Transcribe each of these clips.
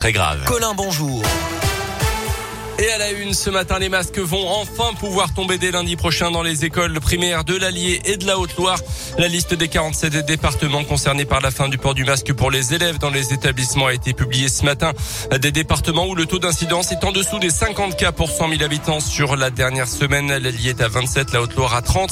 Très grave. Colin, bonjour. Et à la une, ce matin, les masques vont enfin pouvoir tomber dès lundi prochain dans les écoles primaires de l'Allier et de la Haute-Loire. La liste des 47 départements concernés par la fin du port du masque pour les élèves dans les établissements a été publiée ce matin. Des départements où le taux d'incidence est en dessous des 50 cas pour 100 000 habitants sur la dernière semaine. L'Allier est à 27, la Haute-Loire à 30.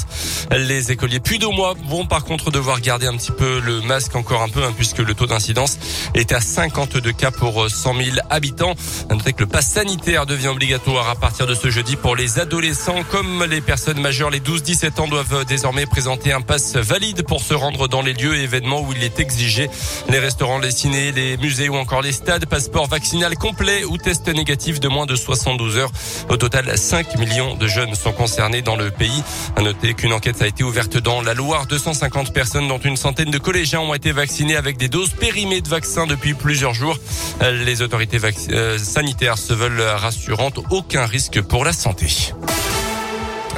Les écoliers plus de mois vont par contre devoir garder un petit peu le masque encore un peu hein, puisque le taux d'incidence est à 52 cas pour 100 000 habitants. Notez que le pass sanitaire devient obligatoire à partir de ce jeudi pour les adolescents comme les personnes majeures. Les 12-17 ans doivent désormais présenter un pass valide pour se rendre dans les lieux et événements où il est exigé. Les restaurants, les ciné, les musées ou encore les stades, passeport vaccinal complet ou test négatif de moins de 72 heures. Au total, 5 millions de jeunes sont concernés dans le pays. À noter qu'une enquête a été ouverte dans la Loire. 250 personnes, dont une centaine de collégiens, ont été vaccinés avec des doses périmées de vaccins depuis plusieurs jours. Les autorités euh, sanitaires se veulent aucun risque pour la santé.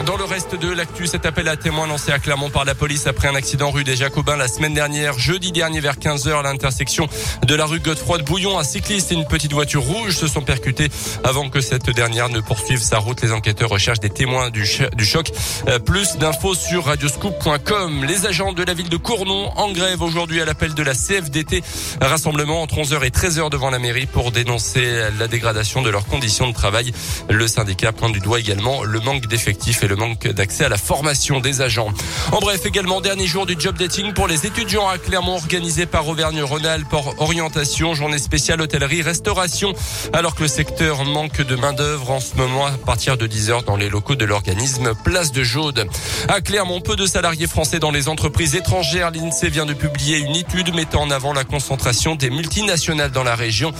Dans le reste de l'actu, cet appel à témoins lancé à Clermont par la police après un accident rue des Jacobins la semaine dernière, jeudi dernier vers 15h à l'intersection de la rue Godefroy de Bouillon. Un cycliste et une petite voiture rouge se sont percutés avant que cette dernière ne poursuive sa route. Les enquêteurs recherchent des témoins du, choc. Euh, plus d'infos sur radioscoop.com. Les agents de la ville de Cournon en grève aujourd'hui à l'appel de la CFDT. Rassemblement entre 11h et 13h devant la mairie pour dénoncer la dégradation de leurs conditions de travail. Le syndicat pointe du doigt également le manque d'effectifs et le manque d'accès à la formation des agents. En bref, également dernier jour du job dating pour les étudiants à Clermont organisé par Auvergne-Rhône-Alpes orientation, journée spéciale hôtellerie, restauration, alors que le secteur manque de main d'œuvre en ce moment à partir de 10h dans les locaux de l'organisme Place de Jaude. À Clermont, peu de salariés français dans les entreprises étrangères. L'INSEE vient de publier une étude mettant en avant la concentration des multinationales dans la région.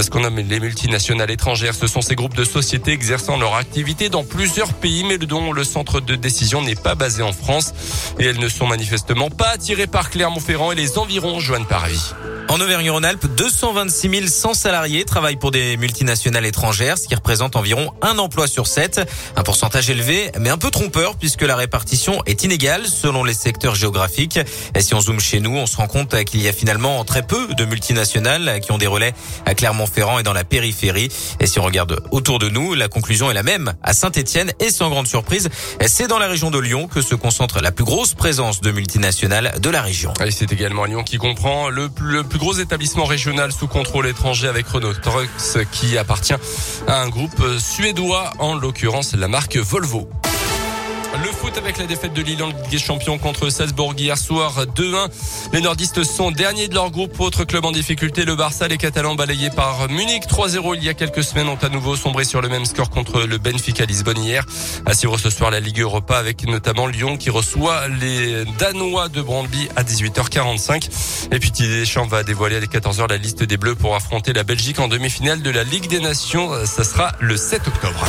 Ce qu'on nomme les multinationales étrangères, ce sont ces groupes de sociétés exerçant leur activité dans plusieurs pays, mais dont le centre de décision n'est pas basé en France et elles ne sont manifestement pas attirées par Clermont-Ferrand et les environs Joanne Parvis. En Auvergne-Rhône-Alpes, 226 100 salariés travaillent pour des multinationales étrangères, ce qui représente environ un emploi sur sept. Un pourcentage élevé, mais un peu trompeur puisque la répartition est inégale selon les secteurs géographiques. Et si on zoome chez nous, on se rend compte qu'il y a finalement très peu de multinationales qui ont des relais à Clermont-Ferrand et dans la périphérie. Et si on regarde autour de nous, la conclusion est la même. À Saint-Etienne et sans grande surprise, c'est dans la région de Lyon que se concentre la plus grosse présence de multinationales de la région. Et c'est également Lyon qui comprend le plus, plus gros établissement régional sous contrôle étranger avec Renault Trucks qui appartient à un groupe suédois, en l'occurrence la marque Volvo. Le foot avec la défaite de Lille en Ligue des Champions contre Salzbourg hier soir 2-1. Les nordistes sont derniers de leur groupe. Autre club en difficulté, le Barça, les Catalans balayés par Munich 3-0 il y a quelques semaines ont à nouveau sombré sur le même score contre le Benfica Lisbonne hier. À suivre ce soir la Ligue Europa avec notamment Lyon qui reçoit les Danois de Brandby à 18h45. Et puis Didier Deschamps va dévoiler à 14h la liste des Bleus pour affronter la Belgique en demi-finale de la Ligue des Nations. Ça sera le 7 octobre.